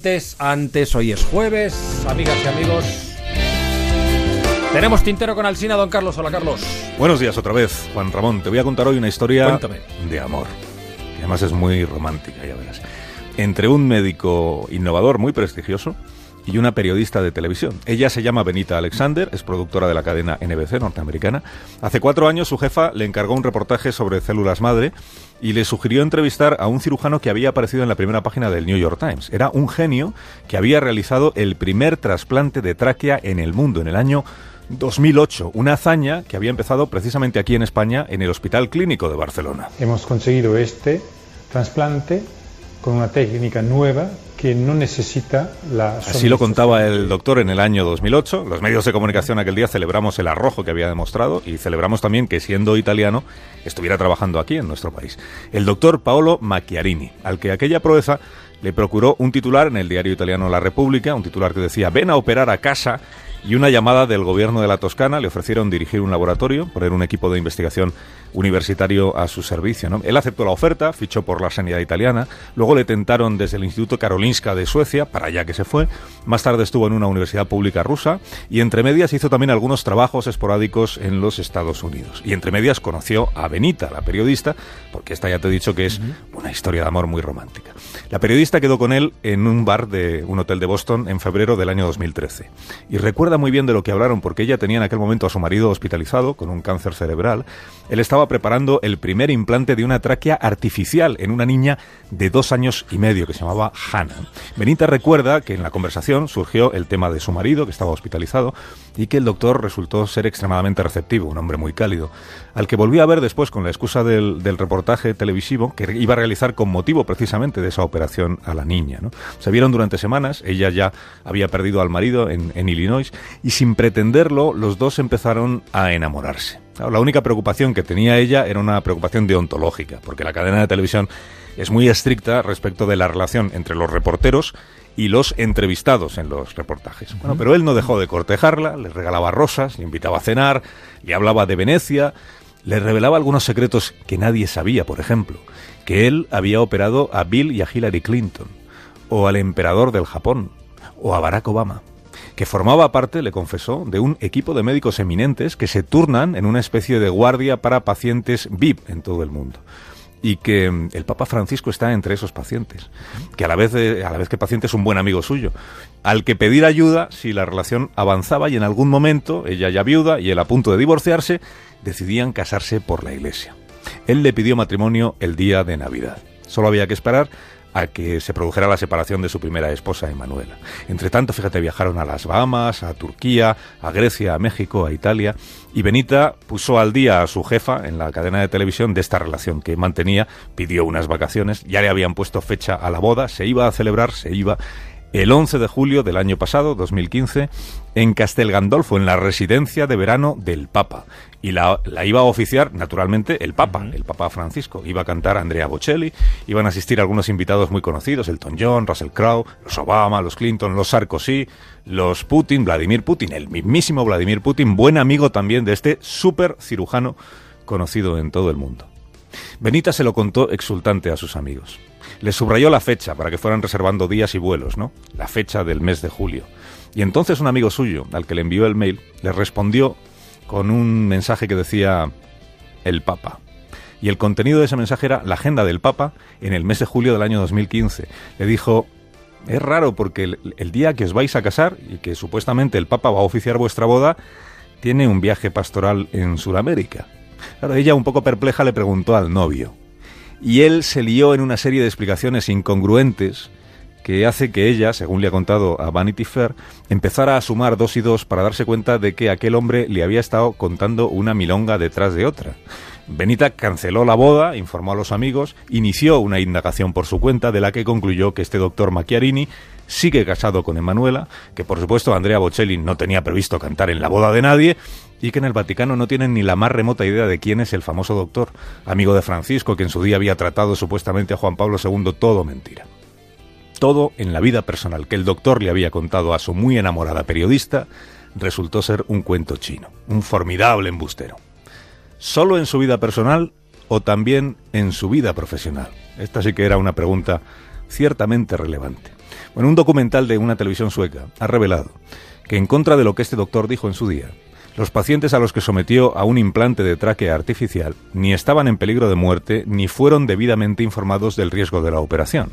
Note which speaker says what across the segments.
Speaker 1: Antes, antes, hoy es jueves, amigas y amigos. Tenemos tintero con Alsina, don Carlos. Hola, Carlos.
Speaker 2: Buenos días otra vez, Juan Ramón. Te voy a contar hoy una historia
Speaker 1: Cuéntame.
Speaker 2: de amor. Que además es muy romántica, ya verás. Entre un médico innovador muy prestigioso y una periodista de televisión. Ella se llama Benita Alexander, es productora de la cadena NBC norteamericana. Hace cuatro años su jefa le encargó un reportaje sobre células madre y le sugirió entrevistar a un cirujano que había aparecido en la primera página del New York Times. Era un genio que había realizado el primer trasplante de tráquea en el mundo en el año 2008, una hazaña que había empezado precisamente aquí en España en el Hospital Clínico de Barcelona.
Speaker 3: Hemos conseguido este trasplante con una técnica nueva que no necesita la...
Speaker 2: Así lo contaba el doctor en el año 2008. Los medios de comunicación aquel día celebramos el arrojo que había demostrado y celebramos también que siendo italiano estuviera trabajando aquí en nuestro país. El doctor Paolo Macchiarini, al que aquella proeza le procuró un titular en el diario italiano La República, un titular que decía ven a operar a casa y una llamada del gobierno de la Toscana le ofrecieron dirigir un laboratorio, poner un equipo de investigación universitario a su servicio. ¿no? Él aceptó la oferta, fichó por la sanidad italiana, luego le tentaron desde el Instituto Karolinska de Suecia, para allá que se fue, más tarde estuvo en una universidad pública rusa y entre medias hizo también algunos trabajos esporádicos en los Estados Unidos. Y entre medias conoció a Benita, la periodista, porque esta ya te he dicho que es una historia de amor muy romántica. La periodista quedó con él en un bar de un hotel de Boston en febrero del año 2013. Y recuerda muy bien de lo que hablaron porque ella tenía en aquel momento a su marido hospitalizado con un cáncer cerebral. Él estaba preparando el primer implante de una tráquea artificial en una niña de dos años y medio que se llamaba Hannah. Benita recuerda que en la conversación surgió el tema de su marido que estaba hospitalizado y que el doctor resultó ser extremadamente receptivo, un hombre muy cálido, al que volvió a ver después con la excusa del, del reportaje televisivo que iba a realizar con motivo precisamente de esa operación a la niña. ¿no? Se vieron durante semanas, ella ya había perdido al marido en, en Illinois y sin pretenderlo los dos empezaron a enamorarse. La única preocupación que tenía ella era una preocupación deontológica, porque la cadena de televisión es muy estricta respecto de la relación entre los reporteros y los entrevistados en los reportajes. Bueno, pero él no dejó de cortejarla, le regalaba rosas, le invitaba a cenar, le hablaba de Venecia, le revelaba algunos secretos que nadie sabía, por ejemplo, que él había operado a Bill y a Hillary Clinton, o al emperador del Japón, o a Barack Obama que formaba parte, le confesó, de un equipo de médicos eminentes que se turnan en una especie de guardia para pacientes VIP en todo el mundo y que mm, el Papa Francisco está entre esos pacientes, que a la vez de, a la vez que paciente es un buen amigo suyo, al que pedir ayuda si la relación avanzaba y en algún momento ella ya viuda y él a punto de divorciarse decidían casarse por la iglesia. Él le pidió matrimonio el día de Navidad. Solo había que esperar a que se produjera la separación de su primera esposa, Emanuela. Entre tanto, fíjate, viajaron a las Bahamas, a Turquía, a Grecia, a México, a Italia, y Benita puso al día a su jefa en la cadena de televisión de esta relación que mantenía, pidió unas vacaciones, ya le habían puesto fecha a la boda, se iba a celebrar, se iba el 11 de julio del año pasado, 2015, en Castel Gandolfo, en la residencia de verano del Papa. Y la, la iba a oficiar, naturalmente, el Papa, el Papa Francisco. Iba a cantar Andrea Bocelli, iban a asistir algunos invitados muy conocidos, Elton John, Russell Crowe, los Obama, los Clinton, los Sarkozy, los Putin, Vladimir Putin, el mismísimo Vladimir Putin, buen amigo también de este súper cirujano conocido en todo el mundo. Benita se lo contó exultante a sus amigos. Les subrayó la fecha para que fueran reservando días y vuelos, ¿no? La fecha del mes de julio. Y entonces un amigo suyo, al que le envió el mail, le respondió con un mensaje que decía el Papa. Y el contenido de ese mensaje era la agenda del Papa en el mes de julio del año 2015. Le dijo, es raro porque el, día que os vais a casar y que supuestamente el Papa va a oficiar vuestra boda, tiene un viaje pastoral en Sudamérica. Claro, ella un poco perpleja le preguntó al novio. Y él se lió en una serie de explicaciones incongruentes que hace que ella, según le ha contado a Vanity Fair, empezara a sumar dos y dos para darse cuenta de que aquel hombre le había estado contando una milonga detrás de otra. Benita canceló la boda, informó a los amigos, inició una indagación por su cuenta de la que concluyó que este doctor Macchiarini sigue casado con Emanuela, que por supuesto Andrea Bocelli no tenía previsto cantar en la boda de nadie y que en el Vaticano no tienen ni la más remota idea de quién es el famoso doctor, amigo de Francisco que en su día había tratado supuestamente a Juan Pablo II, todo mentira. Todo en la vida personal que el doctor le había contado a su muy enamorada periodista resultó ser un cuento chino, un formidable embustero. ¿Solo en su vida personal o también en su vida profesional? Esta sí que era una pregunta ciertamente relevante. Bueno, un documental de una televisión sueca ha revelado que en contra de lo que este doctor dijo en su día, los pacientes a los que sometió a un implante de tráquea artificial ni estaban en peligro de muerte ni fueron debidamente informados del riesgo de la operación.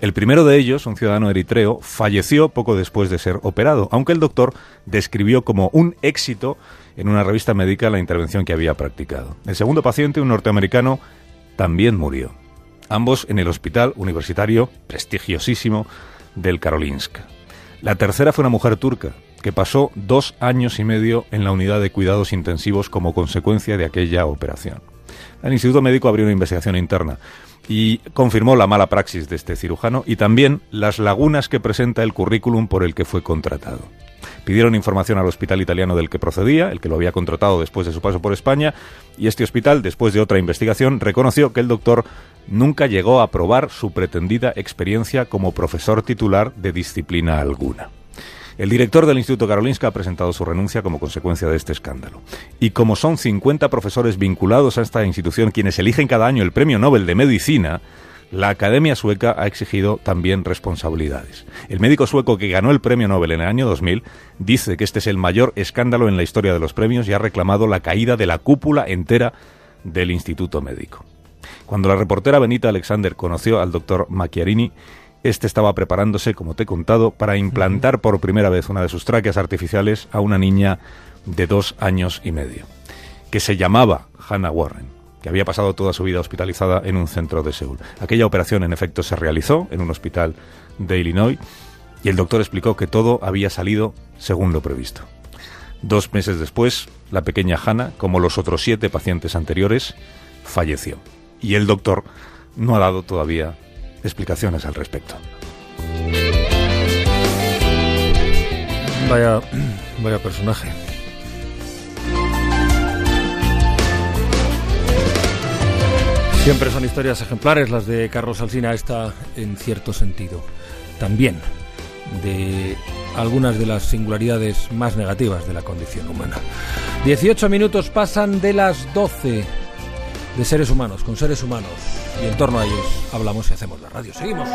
Speaker 2: El primero de ellos, un ciudadano eritreo, falleció poco después de ser operado, aunque el doctor describió como un éxito en una revista médica la intervención que había practicado. El segundo paciente, un norteamericano, también murió. Ambos en el hospital universitario prestigiosísimo del Karolinsk. La tercera fue una mujer turca, que pasó dos años y medio en la unidad de cuidados intensivos como consecuencia de aquella operación. El Instituto Médico abrió una investigación interna y confirmó la mala praxis de este cirujano y también las lagunas que presenta el currículum por el que fue contratado. Pidieron información al hospital italiano del que procedía, el que lo había contratado después de su paso por España, y este hospital, después de otra investigación, reconoció que el doctor nunca llegó a probar su pretendida experiencia como profesor titular de disciplina alguna. El director del Instituto Karolinska ha presentado su renuncia como consecuencia de este escándalo. Y como son 50 profesores vinculados a esta institución quienes eligen cada año el Premio Nobel de Medicina, la Academia Sueca ha exigido también responsabilidades. El médico sueco que ganó el Premio Nobel en el año 2000 dice que este es el mayor escándalo en la historia de los premios y ha reclamado la caída de la cúpula entera del Instituto Médico. Cuando la reportera Benita Alexander conoció al doctor Macchiarini, este estaba preparándose, como te he contado, para implantar por primera vez una de sus tráqueas artificiales a una niña de dos años y medio, que se llamaba Hannah Warren, que había pasado toda su vida hospitalizada en un centro de Seúl. Aquella operación, en efecto, se realizó en un hospital de Illinois y el doctor explicó que todo había salido según lo previsto. Dos meses después, la pequeña Hannah, como los otros siete pacientes anteriores, falleció. Y el doctor no ha dado todavía explicaciones al respecto.
Speaker 1: Vaya, vaya personaje. Siempre son historias ejemplares las de Carlos Alsina, esta en cierto sentido. También de algunas de las singularidades más negativas de la condición humana. 18 minutos pasan de las 12 de seres humanos, con seres humanos y en torno a ellos hablamos y hacemos la radio. Seguimos.